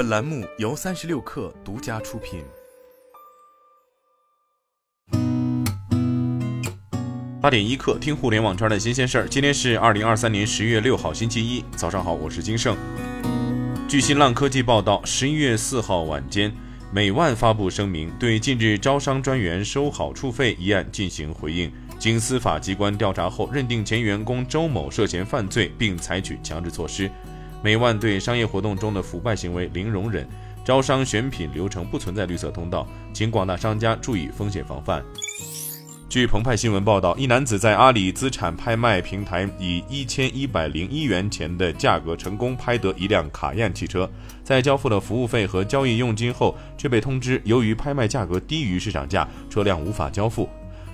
本栏目由三十六氪独家出品。八点一刻，听互联网圈的新鲜事儿。今天是二零二三年十月六号，星期一，早上好，我是金盛。据新浪科技报道，十一月四号晚间，美万发布声明，对近日招商专员收好处费一案进行回应。经司法机关调查后，认定前员工周某涉嫌犯罪，并采取强制措施。美万对商业活动中的腐败行为零容忍，招商选品流程不存在绿色通道，请广大商家注意风险防范。据澎湃新闻报道，一男子在阿里资产拍卖平台以一千一百零一元钱的价格成功拍得一辆卡宴汽车，在交付了服务费和交易佣金后，却被通知由于拍卖价格低于市场价，车辆无法交付。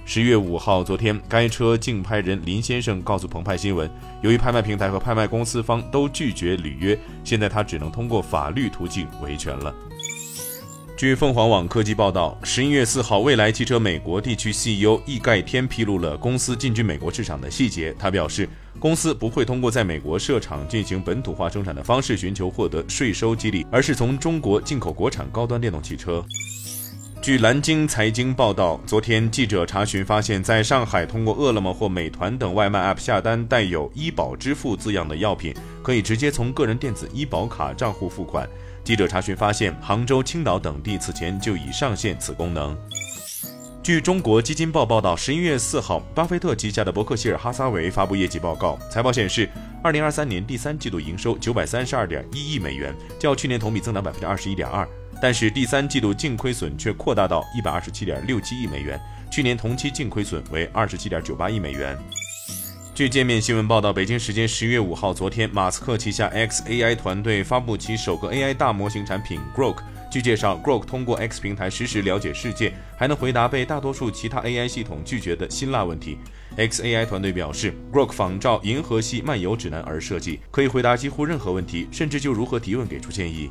十月五号，昨天，该车竞拍人林先生告诉澎湃新闻，由于拍卖平台和拍卖公司方都拒绝履约，现在他只能通过法律途径维权了。据凤凰网科技报道，十一月四号，蔚来汽车美国地区 CEO 易盖天披露了公司进军美国市场的细节。他表示，公司不会通过在美国设厂进行本土化生产的方式寻求获得税收激励，而是从中国进口国产高端电动汽车。据蓝鲸财经报道，昨天记者查询发现，在上海通过饿了么或美团等外卖 App 下单带有“医保支付”字样的药品，可以直接从个人电子医保卡账户付款。记者查询发现，杭州、青岛等地此前就已上线此功能。据中国基金报报道，十一月四号，巴菲特旗下的伯克希尔哈撒韦发布业绩报告，财报显示，二零二三年第三季度营收九百三十二点一亿美元，较去年同比增长百分之二十一点二。但是第三季度净亏损却扩大到一百二十七点六七亿美元，去年同期净亏损为二十七点九八亿美元。据界面新闻报道，北京时间十月五号，昨天，马斯克旗下 xAI 团队发布其首个 AI 大模型产品 Grok。据介绍，Grok 通过 X 平台实时了解世界，还能回答被大多数其他 AI 系统拒绝的辛辣问题。xAI 团队表示，Grok 仿照银河系漫游指南而设计，可以回答几乎任何问题，甚至就如何提问给出建议。